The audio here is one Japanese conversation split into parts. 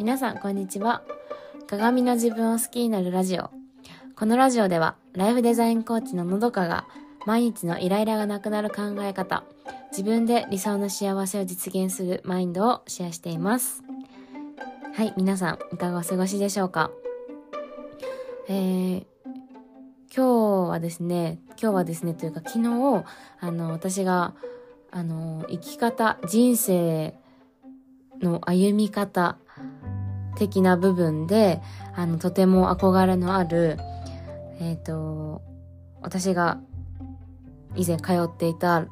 皆さんこんにちは。鏡の自分を好きになるラジオ。このラジオではライフデザインコーチののどかが毎日のイライラがなくなる考え方自分で理想の幸せを実現するマインドをシェアしています。はい皆さんいかがお過ごしでしょうか？えー、今日はですね今日はですねというか昨日あの私があの生き方人生の歩み方的な部分で、あの、とても憧れのある、えっ、ー、と、私が以前通っていた、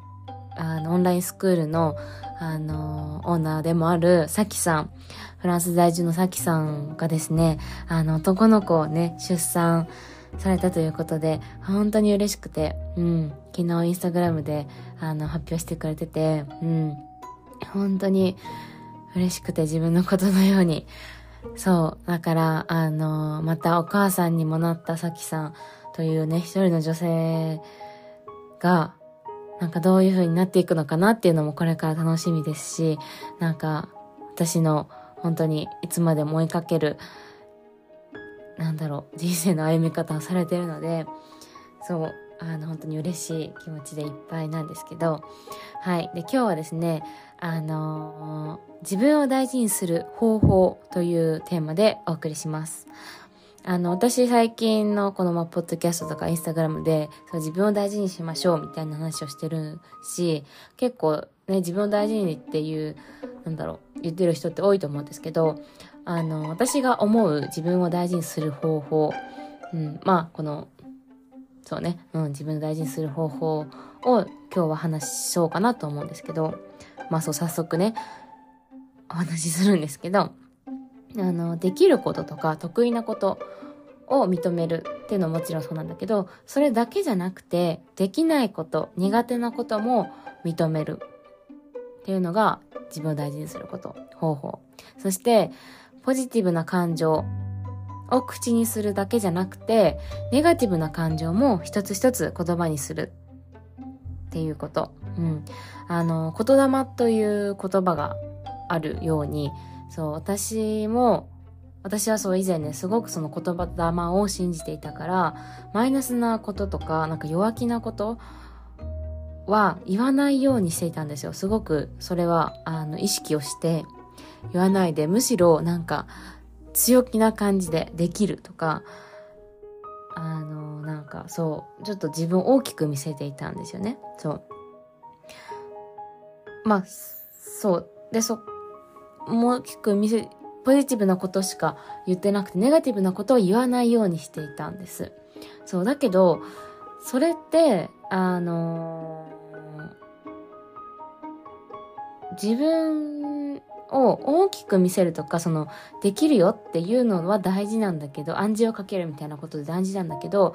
あの、オンラインスクールの、あの、オーナーでもある、さきさん、フランス在住のさきさんがですね、あの、男の子をね、出産されたということで、本当に嬉しくて、うん、昨日インスタグラムで、あの、発表してくれてて、うん、本当に嬉しくて自分のことのように、そう。だから、あの、またお母さんにもなったさきさんというね、一人の女性が、なんかどういう風になっていくのかなっていうのもこれから楽しみですし、なんか、私の本当にいつまでも追いかける、なんだろう、人生の歩み方をされてるので、そう、あの、本当に嬉しい気持ちでいっぱいなんですけど、はい。で、今日はですね、あの、自分を大事にする方法というテーマでお送りします。あの、私最近のこのま、ポッドキャストとかインスタグラムで、そう自分を大事にしましょうみたいな話をしてるし、結構ね、自分を大事にっていう、なんだろう、言ってる人って多いと思うんですけど、あの、私が思う自分を大事にする方法、うん、まあ、このそうね、うん、自分を大事にする方法を今日は話しようかなと思うんですけど、まあそう早速ね、お話しするんですけど、あの、できることとか得意なことを認めるっていうのももちろんそうなんだけど、それだけじゃなくて、できないこと、苦手なことも認めるっていうのが自分を大事にすること、方法。そして、ポジティブな感情を口にするだけじゃなくて、ネガティブな感情も一つ一つ言葉にするっていうこと。うん。あの、言霊という言葉があるように、そう、私も、私はそう以前ね、すごくその言葉霊を信じていたから、マイナスなこととか、なんか弱気なことは言わないようにしていたんですよ。すごくそれは、あの、意識をして言わないで、むしろなんか、強気な感じでできるとか、あの、なんかそう、ちょっと自分を大きく見せていたんですよね。そう。まあ、そう。で、そ、大きく見せ、ポジティブなことしか言ってなくて、ネガティブなことを言わないようにしていたんです。そう、だけど、それって、あの、自分を大きく見せるとか、その、できるよっていうのは大事なんだけど、暗示をかけるみたいなことで大事なんだけど、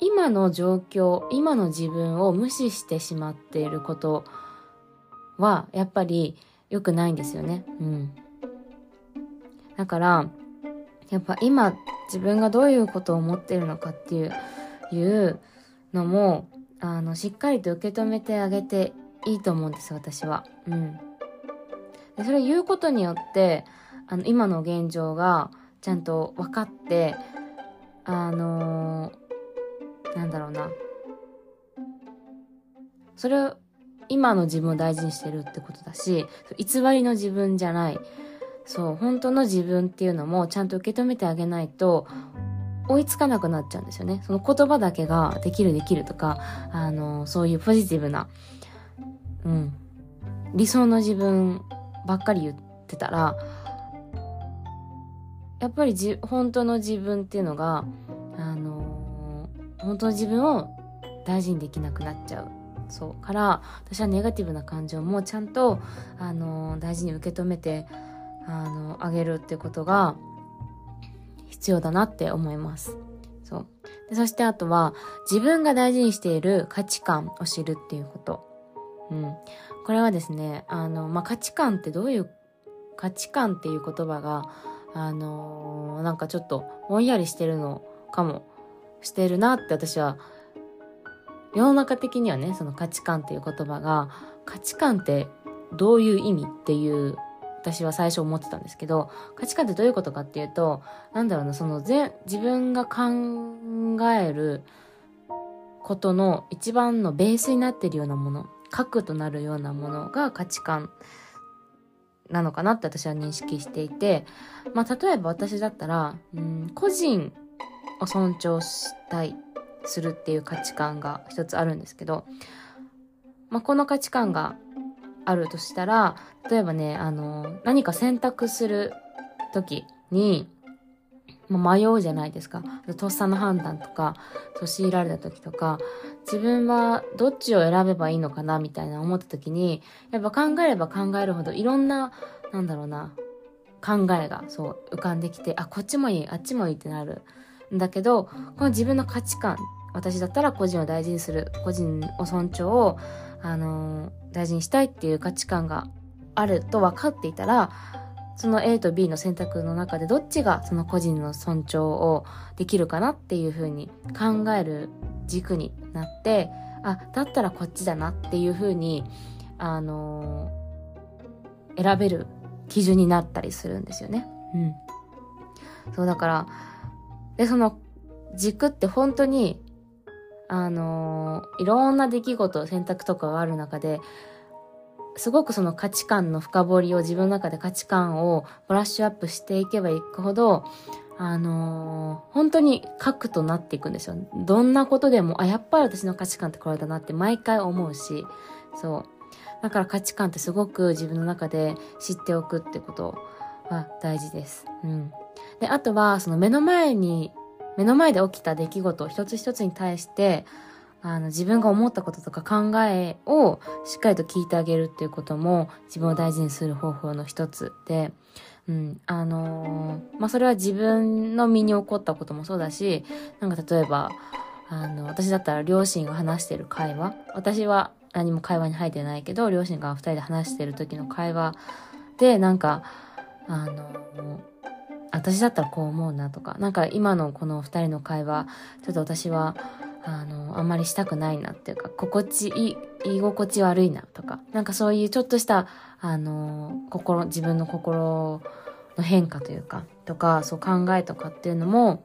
今の状況、今の自分を無視してしまっていることは、やっぱり良くないんですよね。うん。だから、やっぱ今自分がどういうことを思っているのかっていう、いうのも、あの、しっかりと受け止めてあげていいと思うんです、私は。うん。でそれ言うことによってあの今の現状がちゃんと分かってあのー、なんだろうな。それを今の自分を大事にしてるってことだし偽りの自分じゃない。そう本当の自分っていうのもちゃんと受け止めてあげないと追いつかなくなっちゃうんですよね。その言葉だけができるできるとかあのそういうポジティブなうん。理想の自分ばっかり言ってたらやっぱりじ本当の自分っていうのがあのー、本当の自分を大事にできなくなっちゃう。そう。から私はネガティブな感情もちゃんと、あのー、大事に受け止めて、あのー、あげるってことが必要だなって思います。そう。でそしてあとは自分が大事にしている価値観を知るっていうこと。うん。これはですね、あの、まあ、価値観ってどういう価値観っていう言葉が、あのー、なんかちょっとぼんやりしてるのかもしてるなって私は、世の中的にはね、その価値観っていう言葉が、価値観ってどういう意味っていう私は最初思ってたんですけど、価値観ってどういうことかっていうと、なんだろうな、その全、自分が考えることの一番のベースになってるようなもの、核となるようなものが価値観なのかなって私は認識していて、まあ例えば私だったら、うん、個人を尊重したい、するっていう価値観が一つあるんですけど、まあこの価値観があるとしたら、例えばね、あの、何か選択する時に、ま、迷うじゃないですか。とっさの判断とか、強いられた時とか、自分はどっちを選べばいいのかなみたいな思った時に、やっぱ考えれば考えるほどいろんな、なんだろうな、考えがそう浮かんできて、あ、こっちもいい、あっちもいいってなる。んだけど、この自分の価値観、私だったら個人を大事にする、個人を尊重を、あのー、大事にしたいっていう価値観があると分かっていたら、その A と B の選択の中でどっちがその個人の尊重をできるかなっていうふうに考える軸になって、あ、だったらこっちだなっていうふうに、あのー、選べる基準になったりするんですよね。うん。そうだから、で、その軸って本当に、あのー、いろんな出来事、選択とかがある中で、すごくその価値観の深掘りを自分の中で価値観をブラッシュアップしていけばいくほど、あのー、本当に核となっていくんですよ。どんなことでも、あ、やっぱり私の価値観ってこれだなって毎回思うし、そう。だから価値観ってすごく自分の中で知っておくってことは大事です。うん。で、あとは、その目の前に、目の前で起きた出来事一つ一つに対して、あの、自分が思ったこととか考えをしっかりと聞いてあげるっていうことも自分を大事にする方法の一つで、うん、あのー、まあ、それは自分の身に起こったこともそうだし、なんか例えば、あの、私だったら両親が話してる会話、私は何も会話に入ってないけど、両親が二人で話してる時の会話で、なんか、あのー、私だったらこう思うなとか、なんか今のこの二人の会話、ちょっと私は、あの、あんまりしたくないなっていうか、心地いい、居心地悪いなとか、なんかそういうちょっとした、あの、心、自分の心の変化というか、とか、そう考えとかっていうのも、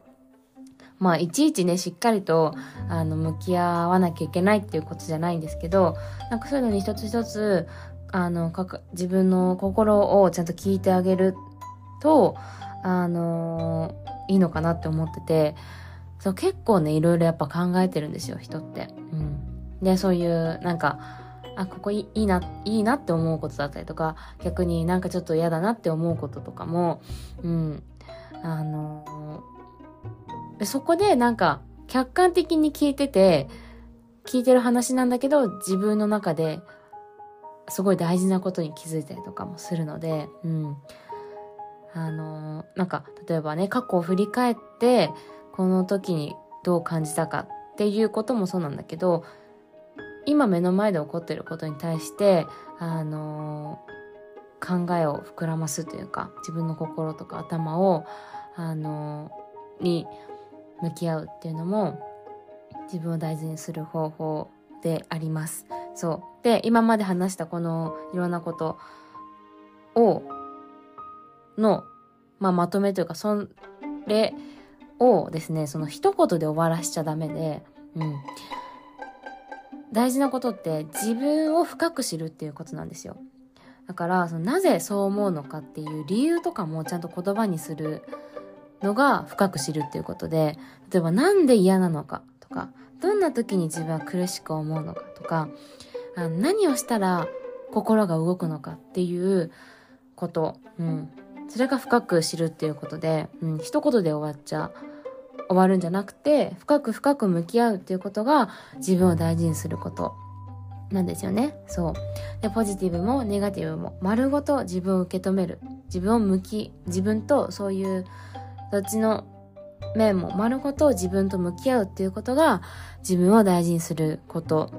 まあ、いちいちね、しっかりと、あの、向き合わなきゃいけないっていうことじゃないんですけど、なんかそういうのに一つ一つ、あの、かか、自分の心をちゃんと聞いてあげると、あのいいのかなって思ってて、そう結構ね、いろいろやっぱ考えてるんですよ、人って。うん。で、そういう、なんか、あ、ここいいな、いいなって思うことだったりとか、逆になんかちょっと嫌だなって思うこととかも、うん。あの、そこでなんか、客観的に聞いてて、聞いてる話なんだけど、自分の中で、すごい大事なことに気づいたりとかもするので、うん。あの、なんか、例えばね、過去を振り返って、この時にどう感じたかっていうこともそうなんだけど今目の前で起こってることに対してあの、考えを膨らますというか自分の心とか頭をあの、に向き合うっていうのも自分を大事にする方法であります。そう。で、今まで話したこのいろんなことを、の、まあ、まとめというか、それをですね、その一言で終わらしちゃダメで、うん。大事なことって自分を深く知るっていうことなんですよ。だから、そのなぜそう思うのかっていう理由とかもちゃんと言葉にするのが深く知るっていうことで、例えばなんで嫌なのかとか、どんな時に自分は苦しく思うのかとか、あ何をしたら心が動くのかっていうこと、うん。それが深く知るっていうことで、うん、一言で終わっちゃう終わるんじゃなくて、深く深く向き合うっていうことが自分を大事にすることなんですよね。そう。で、ポジティブもネガティブも丸ごと自分を受け止める。自分を向き、自分とそういうどっちの面も丸ごと自分と向き合うっていうことが自分を大事にすること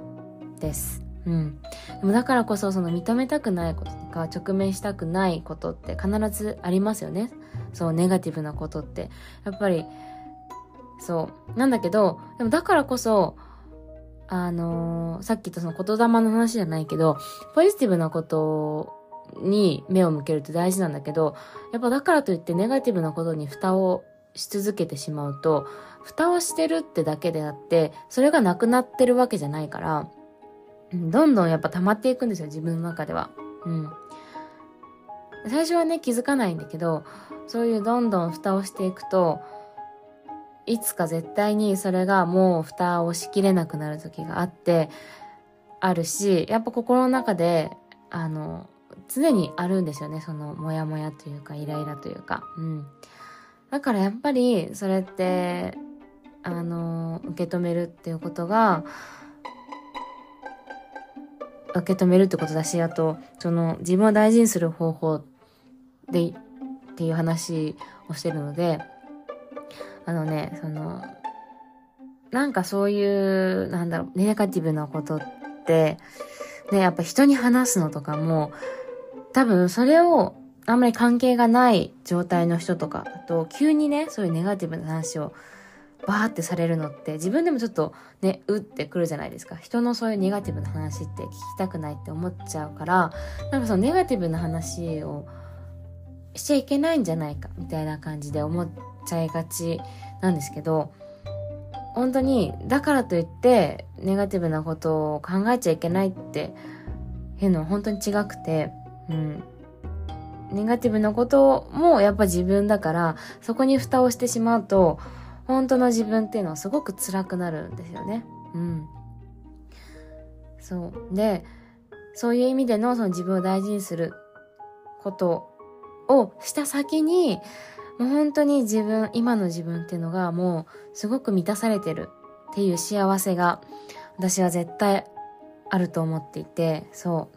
です。うん。でもだからこそその認めたくないこととか直面したくないことって必ずありますよね。そう、ネガティブなことって。やっぱりそう。なんだけど、でもだからこそ、あのー、さっき言ったその言霊の話じゃないけど、ポジティブなことに目を向けるって大事なんだけど、やっぱだからといってネガティブなことに蓋をし続けてしまうと、蓋をしてるってだけであって、それがなくなってるわけじゃないから、どんどんやっぱ溜まっていくんですよ、自分の中では。うん。最初はね、気づかないんだけど、そういうどんどん蓋をしていくと、いつか絶対にそれがもう蓋をしきれなくなる時があって、あるし、やっぱ心の中で、あの、常にあるんですよね。その、モヤモヤというか、イライラというか。うん。だからやっぱり、それって、あの、受け止めるっていうことが、受け止めるってことだし、あと、その、自分を大事にする方法で、っていう話をしてるので、あのね、その、なんかそういう、なんだろう、ネガティブなことって、ね、やっぱ人に話すのとかも、多分それをあんまり関係がない状態の人とかだと、急にね、そういうネガティブな話をバーってされるのって自分でもちょっとね、うってくるじゃないですか。人のそういうネガティブな話って聞きたくないって思っちゃうから、なんかそのネガティブな話をしちゃいけないんじゃないかみたいな感じで思っちゃいがちなんですけど、本当に、だからといって、ネガティブなことを考えちゃいけないっていうのは本当に違くて、うん。ネガティブなこともやっぱ自分だから、そこに蓋をしてしまうと、本当の自分っていうのはすごく辛くなるんですよね。うん。そう。で、そういう意味でのその自分を大事にすることをした先に、もう本当に自分、今の自分っていうのがもうすごく満たされてるっていう幸せが私は絶対あると思っていて、そ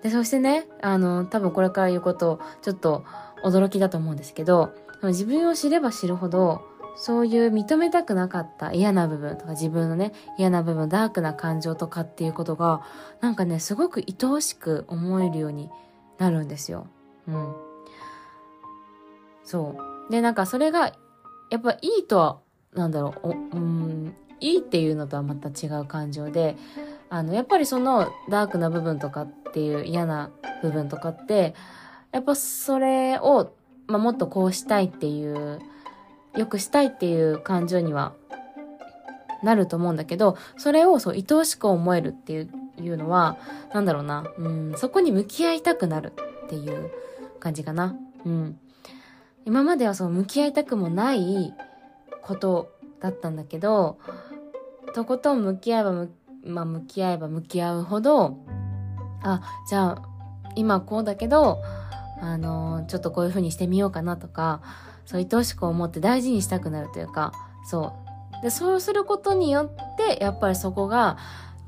う。で、そしてね、あの、多分これから言うこと、ちょっと驚きだと思うんですけど、自分を知れば知るほど、そういう認めたくなかった嫌な部分とか自分のね、嫌な部分、ダークな感情とかっていうことが、なんかね、すごく愛おしく思えるようになるんですよ。うん。そう。で、なんかそれが、やっぱいいとは、なんだろう、うん、いいっていうのとはまた違う感情で、あの、やっぱりそのダークな部分とかっていう嫌な部分とかって、やっぱそれを、まあ、もっとこうしたいっていう、良くしたいっていう感情にはなると思うんだけど、それをそう、愛おしく思えるっていういうのは、なんだろうな、うん、そこに向き合いたくなるっていう感じかな。うん。今まではそう向き合いたくもないことだったんだけど、とことん向き合えば、まあ、向き合えば向き合うほど、あ、じゃあ、今こうだけど、あの、ちょっとこういう風にしてみようかなとか、そう愛おしく思って大事にしたくなるというか、そう。で、そうすることによって、やっぱりそこが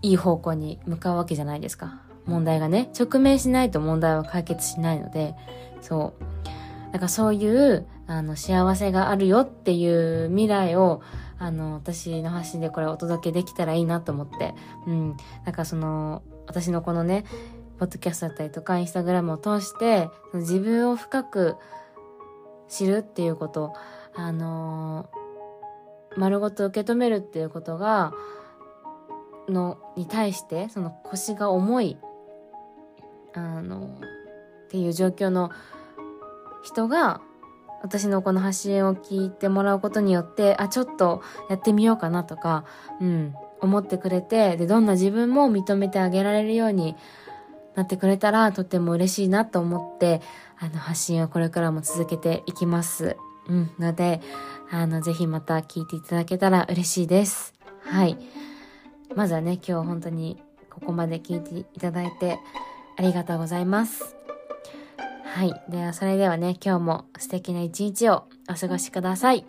いい方向に向かうわけじゃないですか。問題がね、直面しないと問題は解決しないので、そう。だかそういう、あの、幸せがあるよっていう未来を、あの、私の発信でこれお届けできたらいいなと思って。うん。だかその、私のこのね、ポッドキャストだったりとか、インスタグラムを通して、自分を深く知るっていうこと、あの丸ごと受け止めるっていうことが、の、に対して、その腰が重い、あの、っていう状況の人が私のこの発信を聞いてもらうことによって、あ、ちょっとやってみようかなとか、うん、思ってくれて、で、どんな自分も認めてあげられるようになってくれたら、とっても嬉しいなと思って、あの、発信をこれからも続けていきます。うん、ので、あの、ぜひまた聞いていただけたら嬉しいです。はい。まずはね、今日本当にここまで聞いていただいてありがとうございます。はい。では、それではね、今日も素敵な一日をお過ごしください。